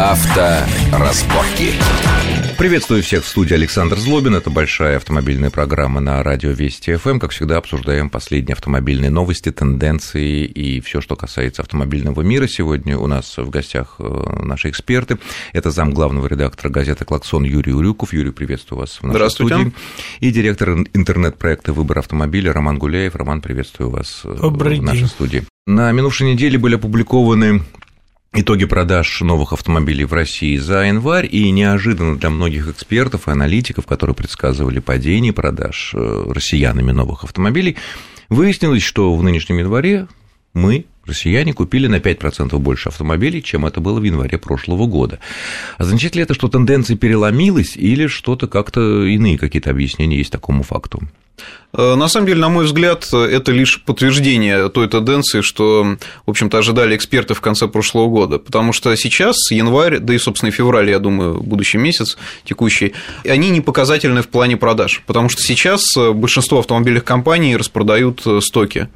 Авторазборки. Приветствую всех в студии Александр Злобин. Это большая автомобильная программа на радио Вести ФМ. Как всегда, обсуждаем последние автомобильные новости, тенденции и все, что касается автомобильного мира. Сегодня у нас в гостях э, наши эксперты. Это зам главного редактора газеты «Клаксон» Юрий Урюков. Юрий, приветствую вас в нашей Здравствуйте. студии. И директор интернет-проекта «Выбор автомобиля» Роман Гуляев. Роман, приветствую вас э, Добрый в нашей день. студии. На минувшей неделе были опубликованы Итоги продаж новых автомобилей в России за январь, и неожиданно для многих экспертов и аналитиков, которые предсказывали падение продаж э, россиянами новых автомобилей, выяснилось, что в нынешнем январе мы, россияне, купили на 5% больше автомобилей, чем это было в январе прошлого года. Означает ли это, что тенденция переломилась, или что-то как-то иные какие-то объяснения есть такому факту? Э, На самом деле, на мой взгляд, это лишь подтверждение той тенденции, что, в общем-то, ожидали эксперты в конце прошлого года. Потому что сейчас, январь, да и, собственно, февраль, я думаю, будущий месяц текущий, они не показательны в плане продаж. Потому что сейчас большинство автомобильных компаний распродают э, стоки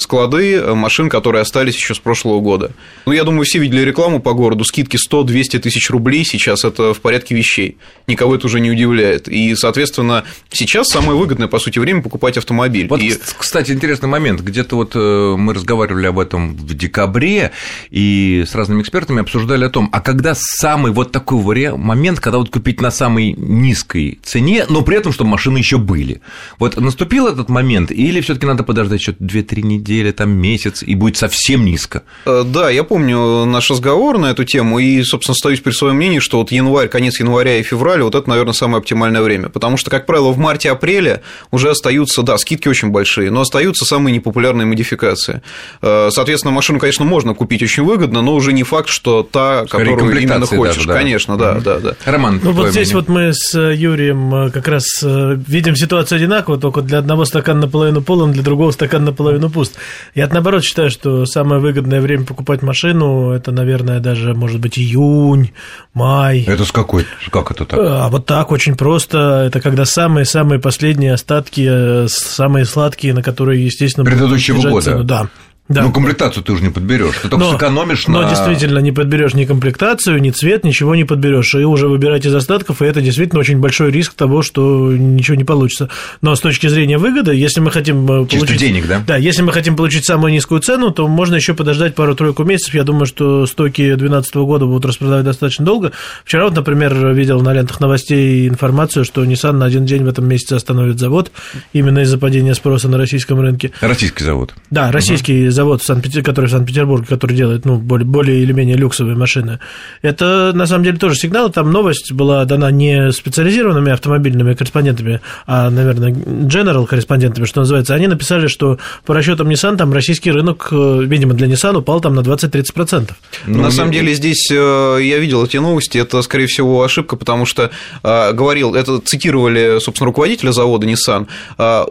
склады э, машин, которые остались еще с прошлого года. Ну, я думаю, все видели рекламу по городу, скидки 100-200 тысяч рублей, сейчас это в порядке вещей, никого это уже не удивляет. И, соответственно, сейчас самое выгодное, по сути, время покупать автомобиль. Вот, И- кстати, интересный момент. Где-то вот э, мы разговаривали об этом в декабре и с разными экспертами обсуждали о том, а когда самый вот такой момент, когда вот купить на самой низкой цене, но при этом, чтобы машины еще были. Вот наступил этот момент, или все таки надо подождать еще 2-3 недели, там месяц, и будет совсем низко? Э, Да, я помню наш разговор на эту тему, и, собственно, остаюсь при своем мнении, что вот январь, конец января и февраль, вот это, наверное, самое оптимальное время, потому что, как правило, в марте-апреле уже остаются, да, скидки очень большие, но остаются самые непопулярные модификации. Э, Соответственно, машину, конечно, можно купить очень выгодно, но уже не факт, что та, Скорее, которую именно хочешь. даже, да. Конечно, да, да, да. Роман, Ну, вот здесь мнение? вот мы с э, Юрием как раз видим ситуацию одинаково, только для одного стакан наполовину полон, для другого стакан наполовину пуст. Я, наоборот, считаю, что самое выгодное время покупать машину, это, наверное, даже, может быть, июнь, май. Это с какой? Как это так? А вот так, очень просто. Это когда самые-самые последние остатки, э, самые сладкие, на которые, естественно, Предыдущего года. цену. Да. Да. Ну, комплектацию ты уже не подберешь, ты только сэкономишь но на... действительно не подберешь ни комплектацию, ни цвет, ничего не подберешь. И уже выбирать из остатков, и это действительно очень большой риск того, что ничего не получится. Но с точки зрения выгоды, если мы хотим э, Чисто получить... денег, да? Да, если мы хотим получить самую низкую цену, то можно еще подождать пару-тройку месяцев. Я думаю, что стоки 2012 года будут распродавать достаточно долго. Вчера вот, например, видел на лентах новостей информацию, что Nissan на один день в этом месяце остановит завод именно из-за падения спроса на российском рынке. Российский завод. Да, российский завод, Санкт-Петер- который в Санкт-Петербурге, который делает ну, более, более или менее люксовые машины. Это, на самом деле, тоже сигнал. Там новость была дана не специализированными автомобильными корреспондентами, а, наверное, general корреспондентами, что называется. Они написали, что по расчетам Nissan там российский рынок, э, видимо, для Nissan упал там на 20-30%. Ну, на самом деле здесь э, я видел эти новости, это, скорее всего, ошибка, потому что э, говорил, это цитировали, собственно, руководителя завода Nissan.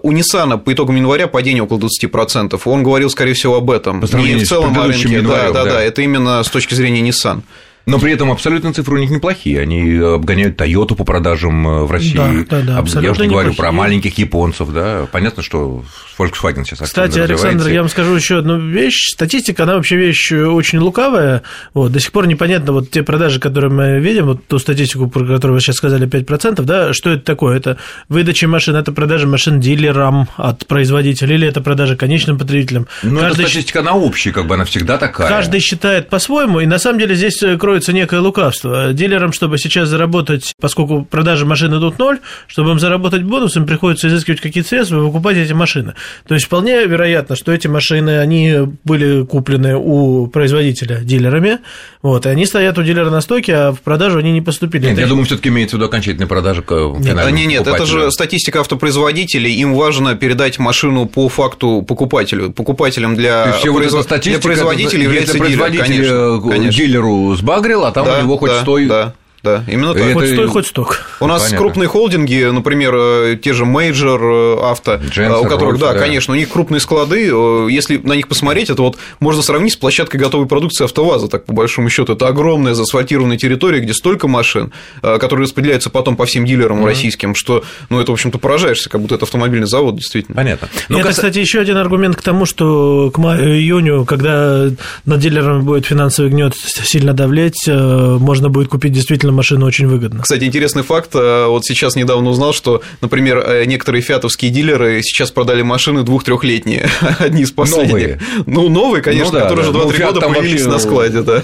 У Nissan по итогам января падение около 20%. Он говорил, скорее всего, об этом. По сравнению Не в с целом о рынке. Да, да. да, это именно с точки зрения Nissan. Но при этом абсолютно цифры у них неплохие. Они обгоняют Тойоту по продажам э, в России. Да, да, да, Об- Я абсолютно уже не говорю про маленьких японцев, да. Понятно, что Volkswagen сейчас Кстати, Александр, я вам скажу еще одну вещь. Статистика, она вообще вещь очень лукавая. Вот, до сих пор непонятно, вот те продажи, которые мы видим, вот ту статистику, про которую вы сейчас сказали, 5%, да, что это такое? Это выдача машин, это продажа машин дилерам от производителя, или это продажа конечным потребителям? Ну, это статистика, она общая, как бы она всегда такая. Каждый считает по-своему, и на самом деле здесь э, кроется некое лукавство. Дилерам, чтобы сейчас заработать, поскольку продажи машин идут ноль, чтобы им заработать бонус, им приходится изыскивать какие-то средства и выкупать эти машины. То есть вполне вероятно, что эти машины, они были куплены у производителя дилерами, вот, и они стоят у дилера на стоке, а в продажу они не поступили. Нет, Это я думаю, все таки имеется в виду окончательная продажа к финальному не, нет, это же статистика автопроизводителей. Им важно передать машину по факту покупателю. Покупателем для, всё вот для производителя это- является дилер, производитель конечно, конечно. дилеру сбагрил, а там Да, у него хоть да, стой... да. Да, именно так. Это... Хоть стой, хоть сток. У нас Понятно. крупные холдинги, например, э, те же Major э, авто, Jensen, у которых, Rolls, да, да, конечно, у них крупные склады, если на них посмотреть, это вот можно сравнить с площадкой готовой продукции АвтоВАЗа, так по большому счету. Это огромная заасфальтированная территория, где столько машин, которые распределяются потом по всем дилерам mm-hmm. российским, что, ну, это, в общем-то, поражаешься, как будто это автомобильный завод, действительно. Понятно. Но это, кас... кстати, еще один аргумент к тому, что к маю-июню, когда над дилерами будет финансовый гнет сильно давлеть, можно будет купить действительно машину очень выгодно. Кстати, интересный факт. Э, вот сейчас недавно узнал, что, например, э, некоторые фиатовские дилеры сейчас продали машины двух-трехлетние, одни из последних. Новые. Ну, новые, конечно, ну, да, которые да. уже 2-3 ну, года появились вообще... на складе, да.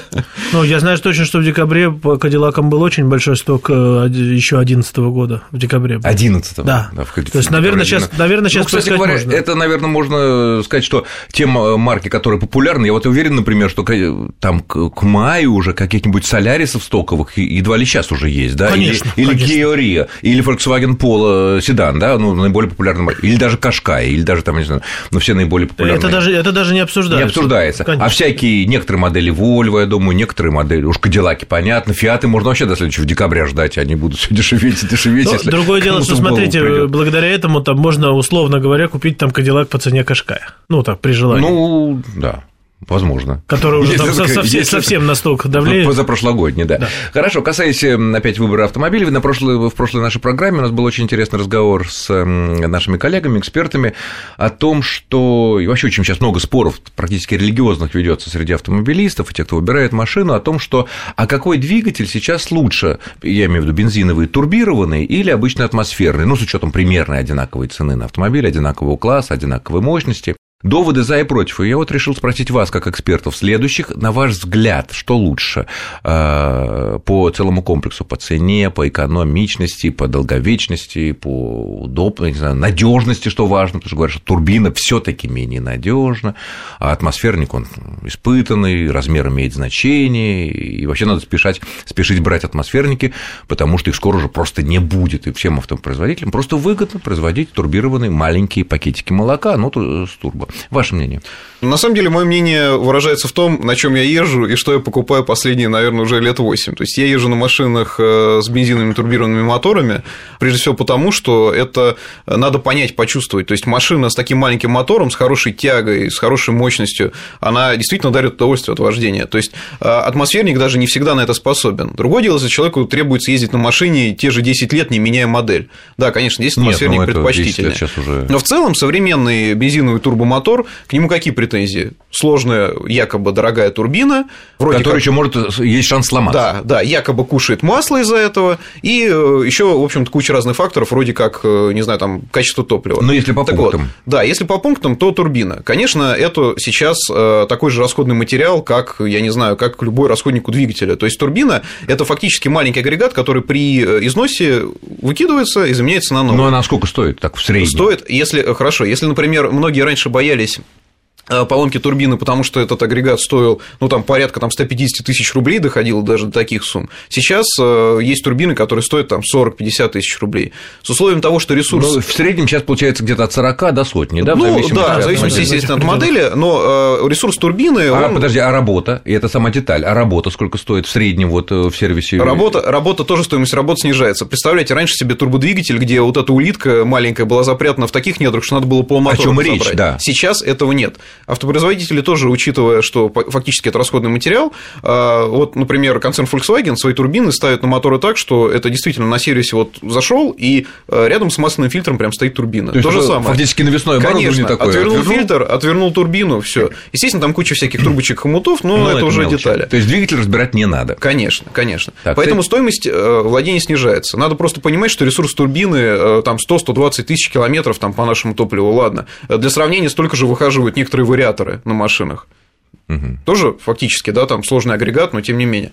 Ну, я знаю точно, что в декабре по Кадиллакам был очень большой сток э, еще 2011 года, в декабре. 11 Да. да в, То есть, наверное, сейчас, наверное, сейчас ну, кстати говоря, можно. это, наверное, можно сказать, что те марки, которые популярны, я вот уверен, например, что там к маю уже каких-нибудь солярисов стоковых едва ли сейчас уже есть, да? Конечно, или, конечно. или Kia Rio, или Volkswagen Polo седан, да, ну, наиболее популярный, или даже Кашкай, или даже там, не знаю, ну, все наиболее популярные. Это даже, это даже не обсуждается. Не обсуждается. А конечно. А всякие, некоторые модели Volvo, я думаю, некоторые модели, уж Кадиллаки, понятно, Фиаты можно вообще до следующего декабря ждать, они будут все дешеветь и дешеветь. если другое дело, что, смотрите, благодаря этому там можно, условно говоря, купить там Кадиллак по цене Кашкая. Ну, так, при желании. Ну, да. Возможно. Который уже там совсем, если, совсем настолько давлеет. Позапрошлогодний, да. да. Хорошо, касаясь опять выбора автомобилей, на прошлой, в прошлой нашей программе у нас был очень интересный разговор с нашими коллегами, экспертами о том, что и вообще очень сейчас много споров практически религиозных ведется среди автомобилистов и тех, кто выбирает машину, о том, что а какой двигатель сейчас лучше, я имею в виду бензиновый турбированный или обычно атмосферный, ну, с учетом примерной одинаковой цены на автомобиль, одинакового класса, одинаковой мощности. Доводы за и против. И я вот решил спросить вас, как экспертов следующих, на ваш взгляд, что лучше э, по целому комплексу, по цене, по экономичности, по долговечности, по знаю, надежности, что важно, потому что говорят, что турбина все-таки менее надежна, а атмосферник он испытанный, размер имеет значение, и вообще надо спешать, спешить брать атмосферники, потому что их скоро уже просто не будет, и всем автопроизводителям просто выгодно производить турбированные маленькие пакетики молока, ну, с турбо. Ваше мнение? На самом деле, мое мнение выражается в том, на чем я езжу и что я покупаю последние, наверное, уже лет 8. То есть я езжу на машинах э, с бензиновыми турбированными моторами, прежде всего потому, что это надо понять, почувствовать. То есть машина с таким маленьким мотором, с хорошей тягой, с хорошей мощностью, она действительно дарит удовольствие от вождения. То есть э, атмосферник даже не всегда на это способен. Другое дело, если человеку требуется ездить на машине те же 10 лет, не меняя модель. Да, конечно, здесь атмосферник Нет, ну, предпочтительнее. Но в целом современный бензиновый турбомотор мотор, к нему какие претензии? Сложная, якобы дорогая турбина, вроде Которая как... еще может есть шанс сломаться. Да, да, якобы кушает масло из-за этого, и э, еще, в общем-то, куча разных факторов, вроде как, э, не знаю, там, качество топлива. Но если по так пунктам. Вот, да, если по пунктам, то турбина. Конечно, это сейчас э, такой же расходный материал, как, я не знаю, как любой расходник у двигателя. То есть турбина – это фактически маленький агрегат, который при износе выкидывается и заменяется на новый. Ну, а на сколько стоит так в среднем? Стоит, если, хорошо, если, например, многие раньше боялись боялись. Э, поломки турбины, потому что этот агрегат стоил, ну, там, порядка там, 150 тысяч рублей, доходило даже до таких сумм. Сейчас э, есть турбины, которые стоят там 40-50 тысяч рублей. С условием того, что ресурс... Ну, в среднем сейчас получается где-то от 40 до сотни, да? Ну, в да, в зависимости, естественно, от модели, но э, ресурс турбины... А, он... подожди, а работа? И это сама деталь. А работа сколько стоит в среднем вот в сервисе? Работа, работа тоже стоимость работы снижается. Представляете, раньше себе турбодвигатель, где вот эта улитка маленькая была запрятана в таких недрах, что надо было полмотора О чем речь, да. Сейчас этого нет. Автопроизводитель производители тоже, учитывая, что фактически это расходный материал, а, вот, например, концерн Volkswagen свои турбины ставит на моторы так, что это действительно на сервисе вот зашел и а, рядом с масляным фильтром прям стоит турбина. То, То же самое. Фактически навесное Конечно, такое. Отвернул, отвернул фильтр, отвернул турбину, все. Естественно, там куча всяких трубочек хомутов, но ну, это, это уже мелочи. детали. То есть двигатель разбирать не надо. Конечно, конечно. Так, Поэтому ты... стоимость э, владения снижается. Надо просто понимать, что ресурс турбины э, там 100-120 тысяч километров там, по нашему топливу, ладно. Для сравнения, столько же выхаживают некоторые вариаторы на машинах. Угу. Тоже фактически, да, там сложный агрегат, но тем не менее.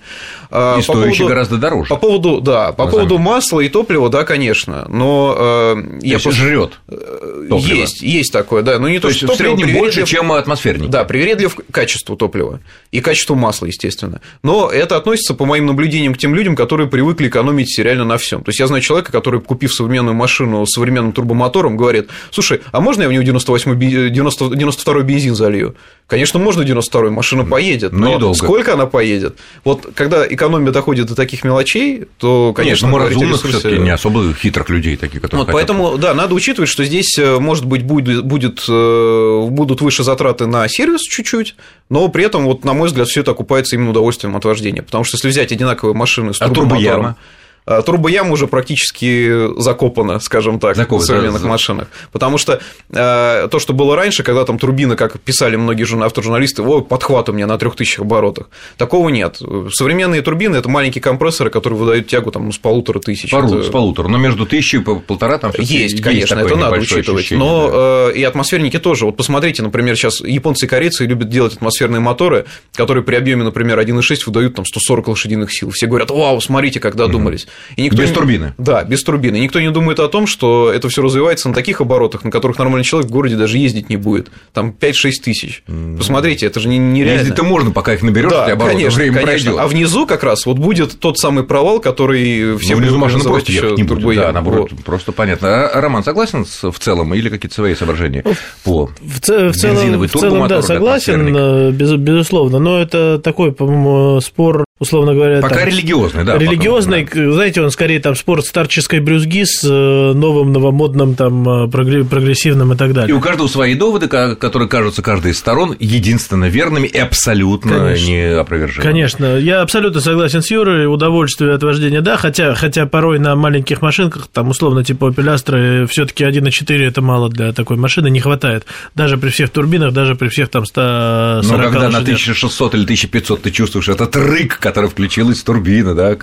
А, и по стоящий поводу, гораздо дороже. По поводу, да, по поводу масла и топлива, да, конечно, но э, я просто жрет. Э, есть, есть такое, да, но не то, то что в среднем больше, чем атмосферник. Да, привередлив к качеству топлива и качеству масла, естественно. Но это относится, по моим наблюдениям, к тем людям, которые привыкли экономить реально на всем. То есть я знаю человека, который, купив современную машину с современным турбомотором, говорит: слушай, а можно я в него 98 90, 92 бензин залью? Конечно, можно 92 второй машина поедет, но, но недолго. сколько она поедет? Вот когда экономия доходит до таких мелочей, то, конечно, Нет, ну, мы разумных ресурсе- все-таки не особо хитрых людей, такие, которые Вот, хотят- поэтому, да, надо учитывать, что здесь, э, может быть, будет, будет, э, будут выше затраты на сервис чуть-чуть, но при этом, вот, на мой взгляд, все это окупается именно удовольствием от вождения. Потому что если взять одинаковые машины с А турбомотором, а Турбояма уже практически закопана, скажем так, Закопана, в современных да, машинах. Потому что э, то, что было раньше, когда там турбина, как писали многие журна- автожурналисты, о, подхват у меня на 3000 оборотах. Такого нет. Современные турбины – это маленькие компрессоры, которые выдают тягу там, ну, с полутора тысяч. Пару- Это- с полутора, но между тысячей и по- полтора там всё-таки есть, конечно, такое это надо учитывать. ощущение, Но да. э, и атмосферники тоже. Вот посмотрите, например, сейчас японцы и корейцы любят делать атмосферные моторы, которые при объеме, например, 1,6 выдают там 140 лошадиных сил. Все говорят, вау, смотрите, как додумались. И никто Без не- турбины. Да, без турбины. И никто не думает о том, что это все развивается на таких оборотах, на которых нормальный человек в городе даже ездить не будет. Там 5-6 тысяч. Посмотрите, это же не- нереально. Ездить-то можно, пока их наберешь, Да, эти обороты, конечно, время конечно. пройдет. А внизу как раз вот будет тот самый провал, который все Ну, внизу машина просто ехать не будет, да, наоборот, Вот. просто понятно. А, Роман, согласен с- в целом или какие-то свои соображения по В, ц- в целом, Бензиновый в целом, да, согласен, э, без- безусловно, но это такой, по-моему, спор, условно говоря, Пока там, религиозный, да. религиозный, да. к- знаете, он скорее там спор старческой брюзги с э, новым новомодным там э, прогре- прогрессивным и так И далее. у каждого свои доводы, которые кажутся каждой из сторон единственно верными и абсолютно Конечно. неопровержимыми. Конечно, я абсолютно согласен с Юрой, удовольствие от вождения, да, хотя, хотя порой на маленьких машинках, там, условно, типа Opel все таки 1.4 это мало для такой машины, не хватает, даже при всех турбинах, даже при всех там 140 Но когда на лошадях. 1600 или 1500 ты чувствуешь этот рык, который включилась из турбины, да?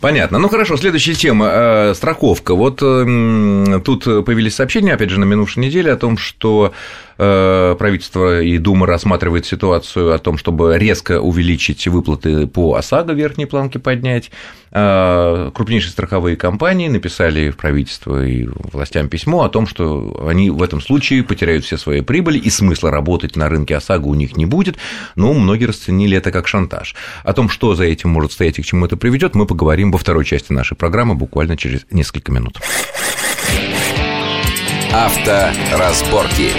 Понятно. Ну хорошо, следующая тема э, страховка. Вот м, тут появились сообщения, опять же, на минувшей неделе о том, что правительство и Дума рассматривает ситуацию о том, чтобы резко увеличить выплаты по ОСАГО, верхней планки поднять. Э, Крупнейшие страховые компании написали в правительство и властям письмо о том, что они в этом случае потеряют все свои прибыли, и смысла работать на рынке ОСАГО у них не будет, но многие расценили это как шантаж. О том, что за этим может стоять и к чему это приведет, мы поговорим во второй части нашей программы буквально через несколько минут. Авторазборки.